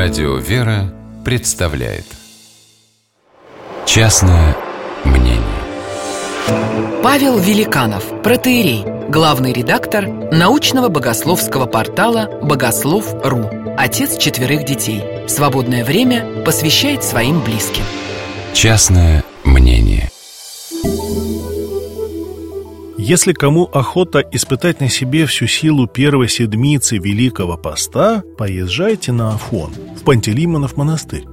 Радио «Вера» представляет Частное мнение Павел Великанов, протеерей, главный редактор научного богословского портала «Богослов.ру», отец четверых детей. Свободное время посвящает своим близким. Частное Если кому охота испытать на себе всю силу первой седмицы Великого Поста, поезжайте на Афон, в Пантелеймонов монастырь.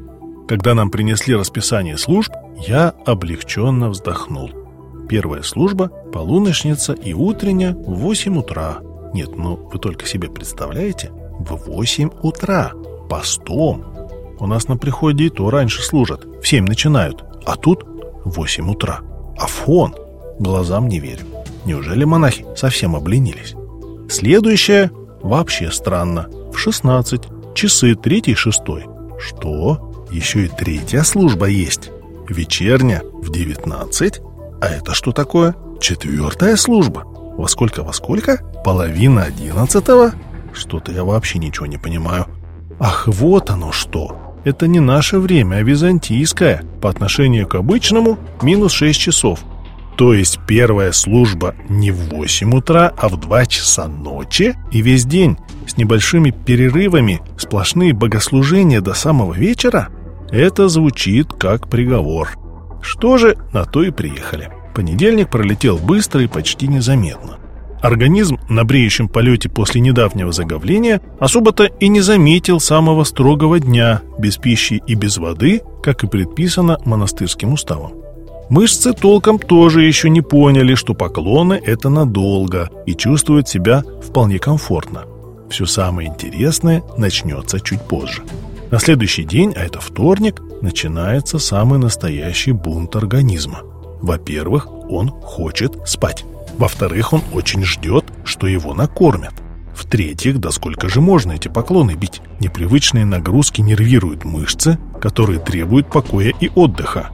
Когда нам принесли расписание служб, я облегченно вздохнул. Первая служба – полуночница и утренняя в 8 утра. Нет, ну вы только себе представляете? В 8 утра. Постом. У нас на приходе и то раньше служат. В 7 начинают. А тут 8 утра. Афон. Глазам не верю. Неужели монахи совсем обленились? Следующее вообще странно. В 16. Часы третий и шестой. Что? Еще и третья служба есть. Вечерня в 19. А это что такое? Четвертая служба. Во сколько, во сколько? Половина одиннадцатого? Что-то я вообще ничего не понимаю. Ах, вот оно что. Это не наше время, а византийское. По отношению к обычному минус 6 часов. То есть первая служба не в 8 утра, а в 2 часа ночи и весь день с небольшими перерывами, сплошные богослужения до самого вечера? Это звучит как приговор. Что же, на то и приехали. Понедельник пролетел быстро и почти незаметно. Организм на бреющем полете после недавнего заговления особо-то и не заметил самого строгого дня без пищи и без воды, как и предписано монастырским уставом. Мышцы толком тоже еще не поняли, что поклоны – это надолго и чувствуют себя вполне комфортно. Все самое интересное начнется чуть позже. На следующий день, а это вторник, начинается самый настоящий бунт организма. Во-первых, он хочет спать. Во-вторых, он очень ждет, что его накормят. В-третьих, да сколько же можно эти поклоны бить? Непривычные нагрузки нервируют мышцы, которые требуют покоя и отдыха.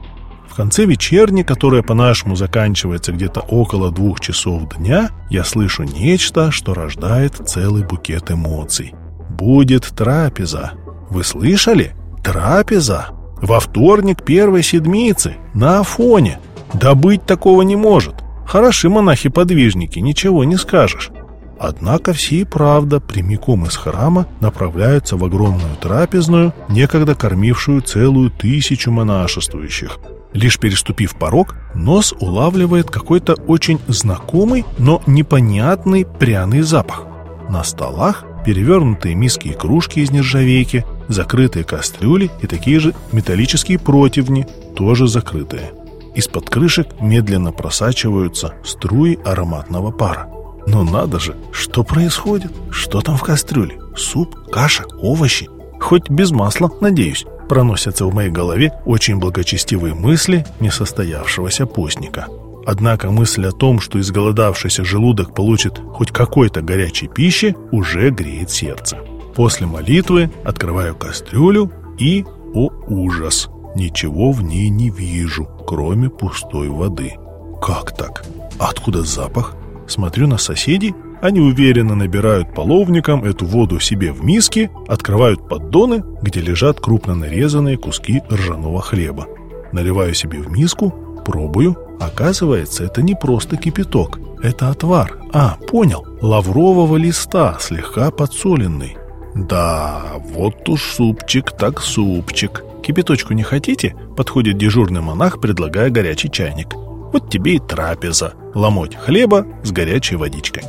В конце вечерни, которая по-нашему заканчивается где-то около двух часов дня, я слышу нечто, что рождает целый букет эмоций. Будет трапеза. Вы слышали? Трапеза. Во вторник первой седмицы. На Афоне. Да быть такого не может. Хороши монахи-подвижники, ничего не скажешь. Однако все и правда прямиком из храма направляются в огромную трапезную, некогда кормившую целую тысячу монашествующих. Лишь переступив порог, нос улавливает какой-то очень знакомый, но непонятный пряный запах. На столах перевернутые миски и кружки из нержавейки, закрытые кастрюли и такие же металлические противни, тоже закрытые. Из-под крышек медленно просачиваются струи ароматного пара. Но надо же, что происходит? Что там в кастрюле? Суп, каша, овощи? Хоть без масла, надеюсь проносятся в моей голове очень благочестивые мысли несостоявшегося постника. Однако мысль о том, что изголодавшийся желудок получит хоть какой-то горячей пищи, уже греет сердце. После молитвы открываю кастрюлю и, о ужас, ничего в ней не вижу, кроме пустой воды. Как так? Откуда запах? Смотрю на соседей они уверенно набирают половником эту воду себе в миски, открывают поддоны, где лежат крупно нарезанные куски ржаного хлеба. Наливаю себе в миску, пробую. Оказывается, это не просто кипяток, это отвар. А, понял, лаврового листа, слегка подсоленный. Да, вот уж супчик так супчик. Кипяточку не хотите? Подходит дежурный монах, предлагая горячий чайник. Вот тебе и трапеза. Ломоть хлеба с горячей водичкой.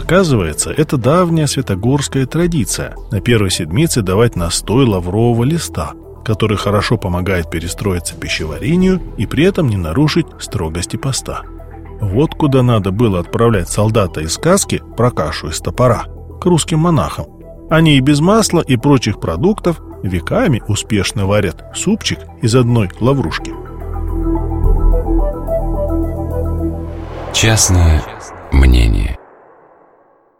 Оказывается, это давняя святогорская традиция на первой седмице давать настой лаврового листа, который хорошо помогает перестроиться пищеварению и при этом не нарушить строгости поста. Вот куда надо было отправлять солдата из сказки про кашу из топора к русским монахам. Они и без масла и прочих продуктов веками успешно варят супчик из одной лаврушки. Частное мнение